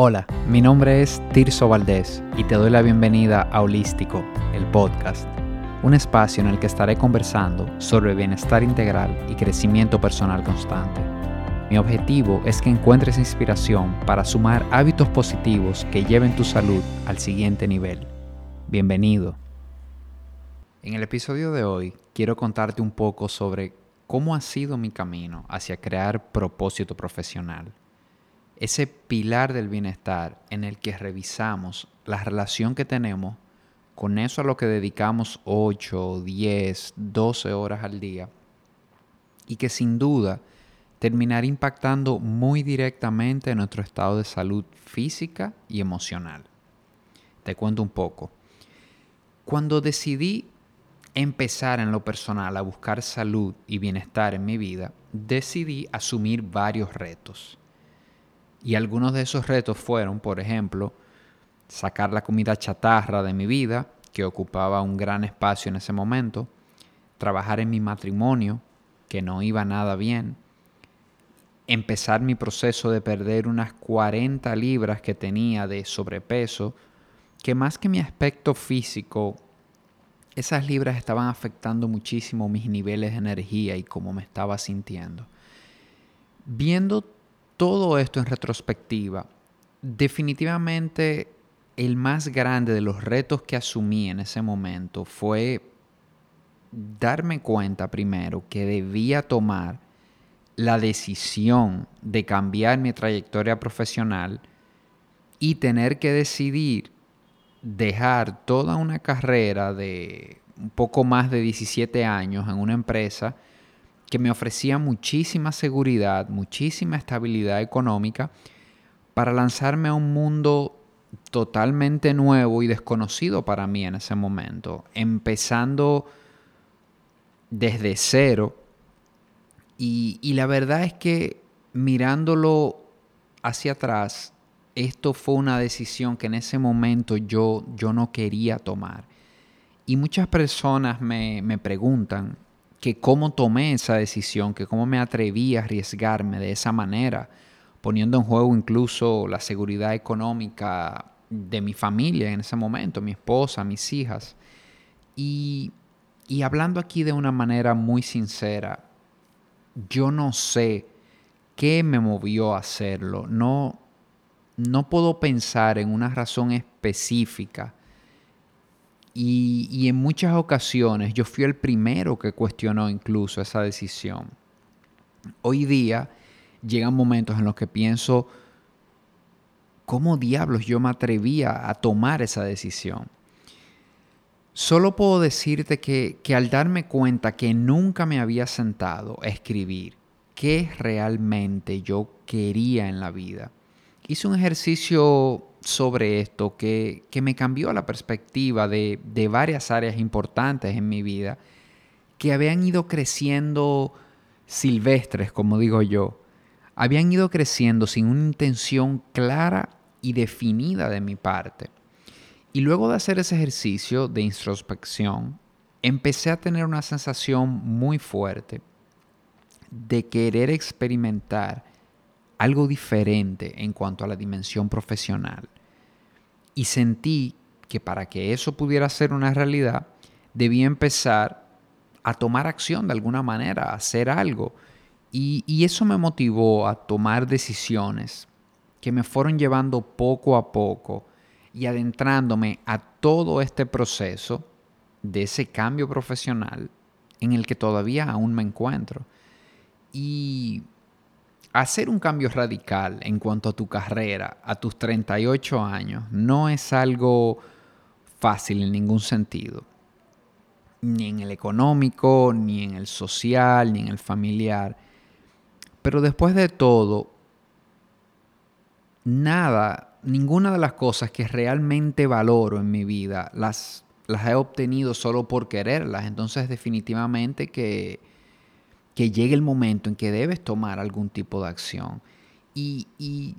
Hola, mi nombre es Tirso Valdés y te doy la bienvenida a Holístico, el podcast, un espacio en el que estaré conversando sobre bienestar integral y crecimiento personal constante. Mi objetivo es que encuentres inspiración para sumar hábitos positivos que lleven tu salud al siguiente nivel. Bienvenido. En el episodio de hoy quiero contarte un poco sobre cómo ha sido mi camino hacia crear propósito profesional ese pilar del bienestar en el que revisamos la relación que tenemos con eso a lo que dedicamos 8, 10, 12 horas al día y que sin duda terminará impactando muy directamente en nuestro estado de salud física y emocional. Te cuento un poco. Cuando decidí empezar en lo personal a buscar salud y bienestar en mi vida, decidí asumir varios retos. Y algunos de esos retos fueron, por ejemplo, sacar la comida chatarra de mi vida, que ocupaba un gran espacio en ese momento, trabajar en mi matrimonio, que no iba nada bien, empezar mi proceso de perder unas 40 libras que tenía de sobrepeso, que más que mi aspecto físico, esas libras estaban afectando muchísimo mis niveles de energía y cómo me estaba sintiendo. Viendo todo esto en retrospectiva, definitivamente el más grande de los retos que asumí en ese momento fue darme cuenta primero que debía tomar la decisión de cambiar mi trayectoria profesional y tener que decidir dejar toda una carrera de un poco más de 17 años en una empresa que me ofrecía muchísima seguridad, muchísima estabilidad económica para lanzarme a un mundo totalmente nuevo y desconocido para mí en ese momento, empezando desde cero. Y, la verdad es que mirándolo hacia atrás, esto fue una decisión que en ese momento yo, yo no quería tomar. Y muchas personas me, me preguntan, que cómo tomé esa decisión, que cómo me atreví a arriesgarme de esa manera, poniendo en juego incluso la seguridad económica de mi familia en ese momento, mi esposa, mis hijas. Y, y hablando aquí de una manera muy sincera, yo no sé qué me movió a hacerlo. No, no puedo pensar en una razón específica y, en muchas ocasiones yo fui el primero que cuestionó incluso esa decisión. Hoy día llegan momentos en los que pienso, ¿cómo diablos yo me atrevía a tomar esa decisión? Solo puedo decirte que, que, al darme cuenta que nunca me había sentado a escribir qué realmente yo quería en la vida, hice un ejercicio sobre esto que, me cambió la perspectiva de, de, varias áreas importantes en mi vida que habían ido creciendo silvestres, como digo yo. Habían ido creciendo sin una intención clara y definida de mi parte. Y luego de hacer ese ejercicio de introspección, empecé a tener una sensación muy fuerte de querer experimentar algo diferente en cuanto a la dimensión profesional. Y sentí que para que eso pudiera ser una realidad, debía empezar a tomar acción de alguna manera, a hacer algo. Y, y eso me motivó a tomar decisiones que me fueron llevando poco a poco y adentrándome a todo este proceso de ese cambio profesional en el que todavía aún me encuentro. Y hacer un cambio radical en cuanto a tu carrera a tus 38 años no es algo fácil en ningún sentido. Ni en el económico, ni en el social, ni en el familiar. Pero después de todo, nada, ninguna de las cosas que realmente valoro en mi vida las, las he obtenido solo por quererlas. Entonces definitivamente que que llegue el momento en que debes tomar algún tipo de acción. Y,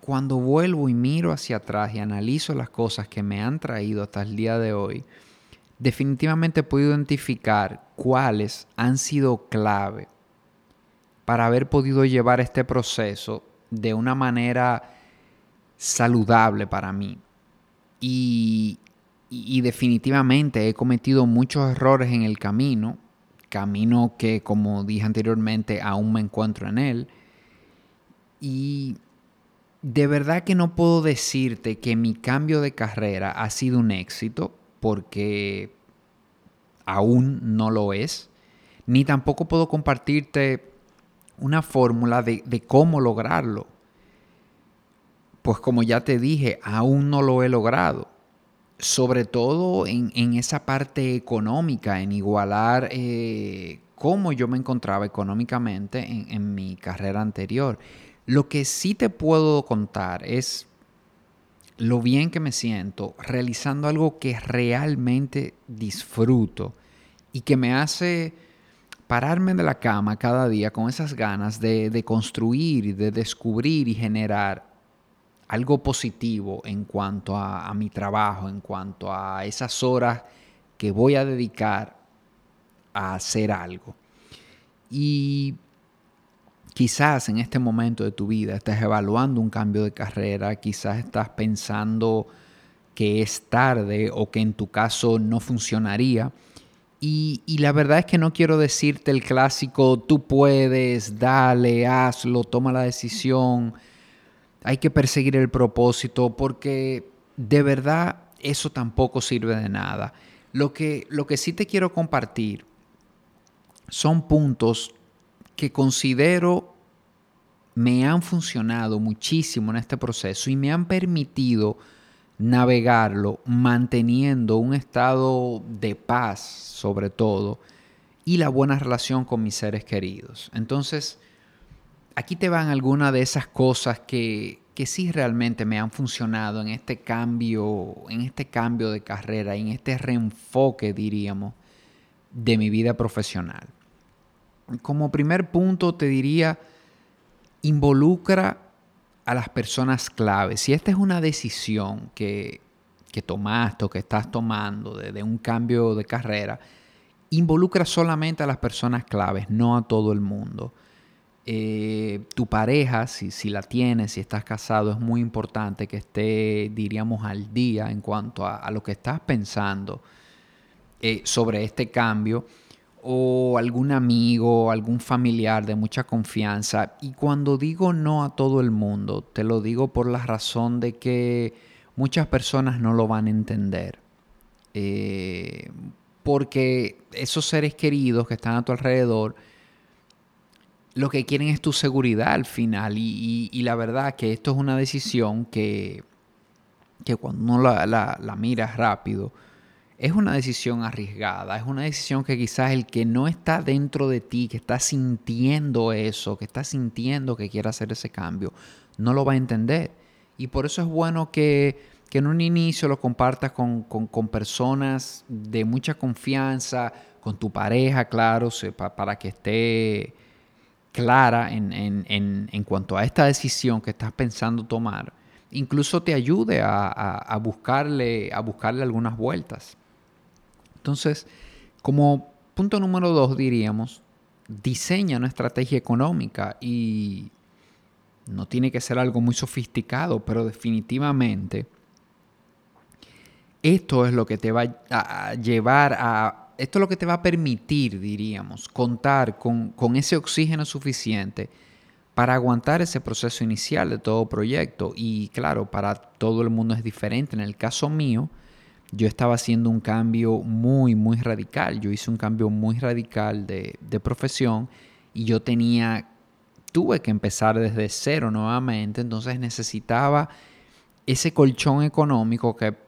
cuando vuelvo y miro hacia atrás y analizo las cosas que me han traído hasta el día de hoy, definitivamente puedo identificar cuáles han sido clave para haber podido llevar este proceso de una manera saludable para mí. Y, y, definitivamente he cometido muchos errores en el camino, camino que como dije anteriormente aún me encuentro en él. Y de verdad que no puedo decirte que mi cambio de carrera ha sido un éxito porque aún no lo es, ni tampoco puedo compartirte una fórmula de, de cómo lograrlo. Pues como ya te dije, aún no lo he logrado sobre todo en, esa parte económica, en igualar eh, cómo yo me encontraba económicamente en, en, mi carrera anterior. Lo que sí te puedo contar es lo bien que me siento realizando algo que realmente disfruto y que me hace pararme de la cama cada día con esas ganas de, de construir, de descubrir y generar algo positivo en cuanto a, mi trabajo, en cuanto a esas horas que voy a dedicar a hacer algo. Y quizás en este momento de tu vida estás evaluando un cambio de carrera, quizás estás pensando que es tarde o que en tu caso no funcionaría. Y, y, la verdad es que no quiero decirte el clásico, tú puedes, dale, hazlo, toma la decisión hay que perseguir el propósito porque de verdad eso tampoco sirve de nada. Lo que, lo que sí te quiero compartir son puntos que considero me han funcionado muchísimo en este proceso y me han permitido navegarlo manteniendo un estado de paz sobre todo y la buena relación con mis seres queridos. Entonces, aquí te van algunas de esas cosas que, que sí realmente me han funcionado en este cambio, en este cambio de carrera, en este reenfoque, diríamos, de mi vida profesional. Como primer punto te diría, involucra a las personas claves. Si esta es una decisión que, que tomaste o que estás tomando de un cambio de carrera, involucra solamente a las personas claves, no a todo el mundo. Eh, tu pareja, si, si, la tienes, si estás casado, es muy importante que esté, diríamos, al día en cuanto a, lo que estás pensando eh, sobre este cambio o algún amigo, algún familiar de mucha confianza. Y cuando digo no a todo el mundo, te lo digo por la razón de que muchas personas no lo van a entender. Eh, porque esos seres queridos que están a tu alrededor, lo que quieren es tu seguridad al final. Y, la verdad que esto es una decisión que, que cuando uno la, la, mira rápido, es una decisión arriesgada, es una decisión que quizás el que no está dentro de ti, que está sintiendo eso, que está sintiendo que quiere hacer ese cambio, no lo va a entender. Y por eso es bueno que, que en un inicio lo compartas con, con, con, personas de mucha confianza, con tu pareja, claro, para que esté clara en, cuanto a esta decisión que estás pensando tomar, incluso te ayude a, buscarle, a buscarle algunas vueltas. Entonces, como punto número dos diríamos, diseña una estrategia económica y no tiene que ser algo muy sofisticado, pero definitivamente esto es lo que te va a llevar a esto es lo que te va a permitir, diríamos, contar con, ese oxígeno suficiente para aguantar ese proceso inicial de todo proyecto. Y claro, para todo el mundo es diferente. En el caso mío, yo estaba haciendo un cambio muy, muy radical. Yo hice un cambio muy radical de, de profesión y yo tenía, tuve que empezar desde cero nuevamente. Entonces necesitaba ese colchón económico que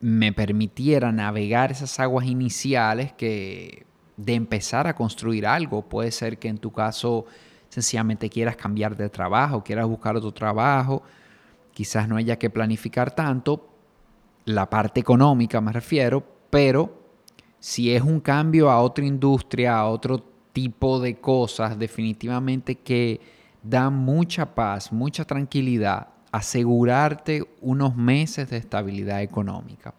me permitiera navegar esas aguas iniciales que de empezar a construir algo. Puede ser que en tu caso sencillamente quieras cambiar de trabajo, quieras buscar otro trabajo, quizás no haya que planificar tanto, la parte económica me refiero, pero si es un cambio a otra industria, a otro tipo de cosas, definitivamente que da mucha paz, mucha tranquilidad asegurarte unos meses de estabilidad económica.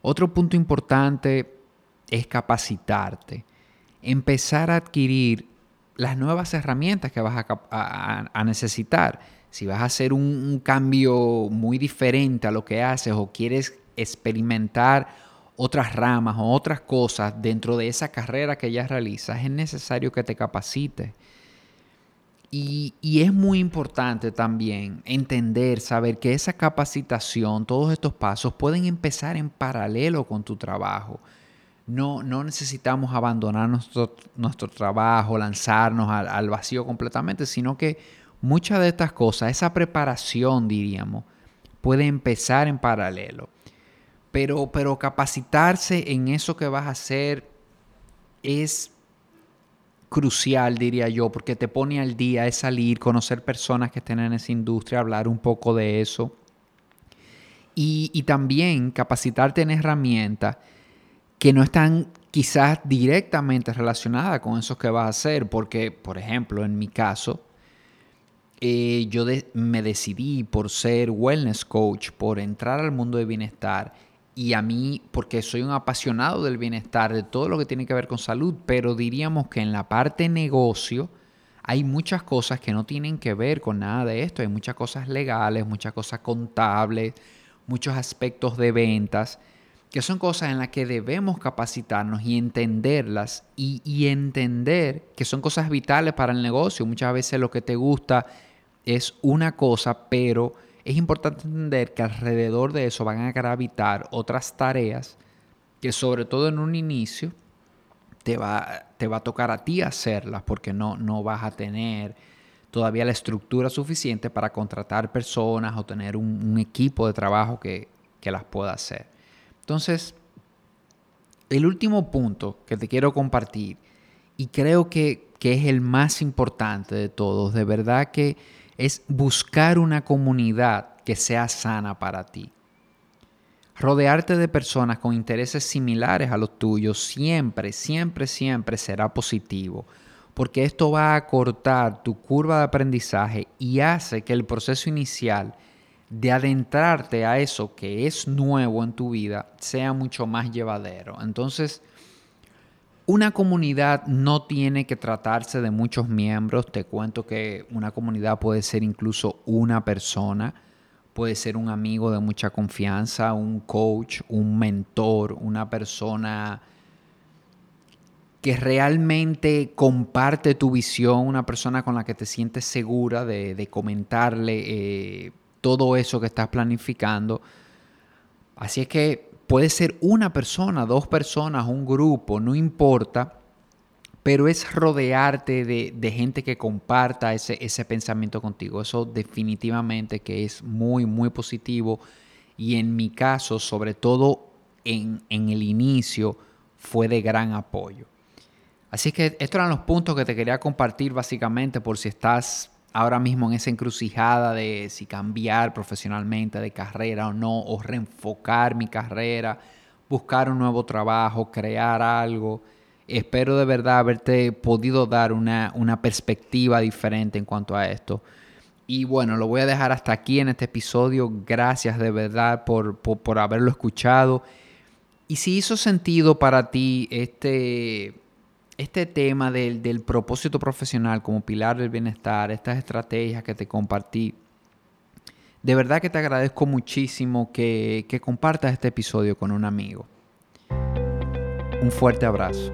Otro punto importante es capacitarte, empezar a adquirir las nuevas herramientas que vas a, necesitar, si vas a hacer un, cambio muy diferente a lo que haces o quieres experimentar otras ramas o otras cosas dentro de esa carrera que ya realizas, es necesario que te capacites. Y, y, es muy importante también entender, saber que esa capacitación, todos estos pasos pueden empezar en paralelo con tu trabajo. No, no necesitamos abandonar nuestro, nuestro trabajo, lanzarnos al, al vacío completamente, sino que muchas de estas cosas, esa preparación, diríamos, puede empezar en paralelo. Pero, pero capacitarse en eso que vas a hacer es crucial, diría yo, porque te pone al día, es salir, conocer personas que estén en esa industria, hablar un poco de eso. Y, también capacitarte en herramientas que no están quizás directamente relacionadas con eso que vas a hacer, porque, por ejemplo, en mi caso, eh, yo me decidí por ser wellness coach, por entrar al mundo de bienestar y a mí, porque soy un apasionado del bienestar, de todo lo que tiene que ver con salud, pero diríamos que en la parte negocio hay muchas cosas que no tienen que ver con nada de esto, hay muchas cosas legales, muchas cosas contables, muchos aspectos de ventas, que son cosas en las que debemos capacitarnos y entenderlas y, y entender que son cosas vitales para el negocio. Muchas veces lo que te gusta es una cosa, pero es importante entender que alrededor de eso van a gravitar otras tareas que sobre todo en un inicio te va, te va a tocar a ti hacerlas porque no, no vas a tener todavía la estructura suficiente para contratar personas o tener un, equipo de trabajo que, las pueda hacer. Entonces, el último punto que te quiero compartir, y creo que, que es el más importante de todos, de verdad que es buscar una comunidad que sea sana para ti. Rodearte de personas con intereses similares a los tuyos siempre, siempre, siempre será positivo, porque esto va a acortar tu curva de aprendizaje y hace que el proceso inicial de adentrarte a eso que es nuevo en tu vida sea mucho más llevadero. Entonces, una comunidad no tiene que tratarse de muchos miembros. Te cuento que una comunidad puede ser incluso una persona, puede ser un amigo de mucha confianza, un coach, un mentor, una persona que realmente comparte tu visión, una persona con la que te sientes segura de, comentarle eh, todo eso que estás planificando. Así es que Puede ser una persona, dos personas, un grupo, no importa, pero es rodearte de, gente que comparta ese, ese, pensamiento contigo. Eso definitivamente que es muy, muy positivo y en mi caso, sobre todo en, en el inicio, fue de gran apoyo. Así que estos eran los puntos que te quería compartir básicamente por si estás ahora mismo en esa encrucijada de si cambiar profesionalmente de carrera o no, o reenfocar mi carrera, buscar un nuevo trabajo, crear algo. Espero de verdad haberte podido dar una, perspectiva diferente en cuanto a esto. Y bueno, lo voy a dejar hasta aquí en este episodio. Gracias de verdad por, por haberlo escuchado. Y si hizo sentido para ti este, este tema del, propósito profesional como pilar del bienestar, estas estrategias que te compartí, de verdad que te agradezco muchísimo que, que compartas este episodio con un amigo. Un fuerte abrazo.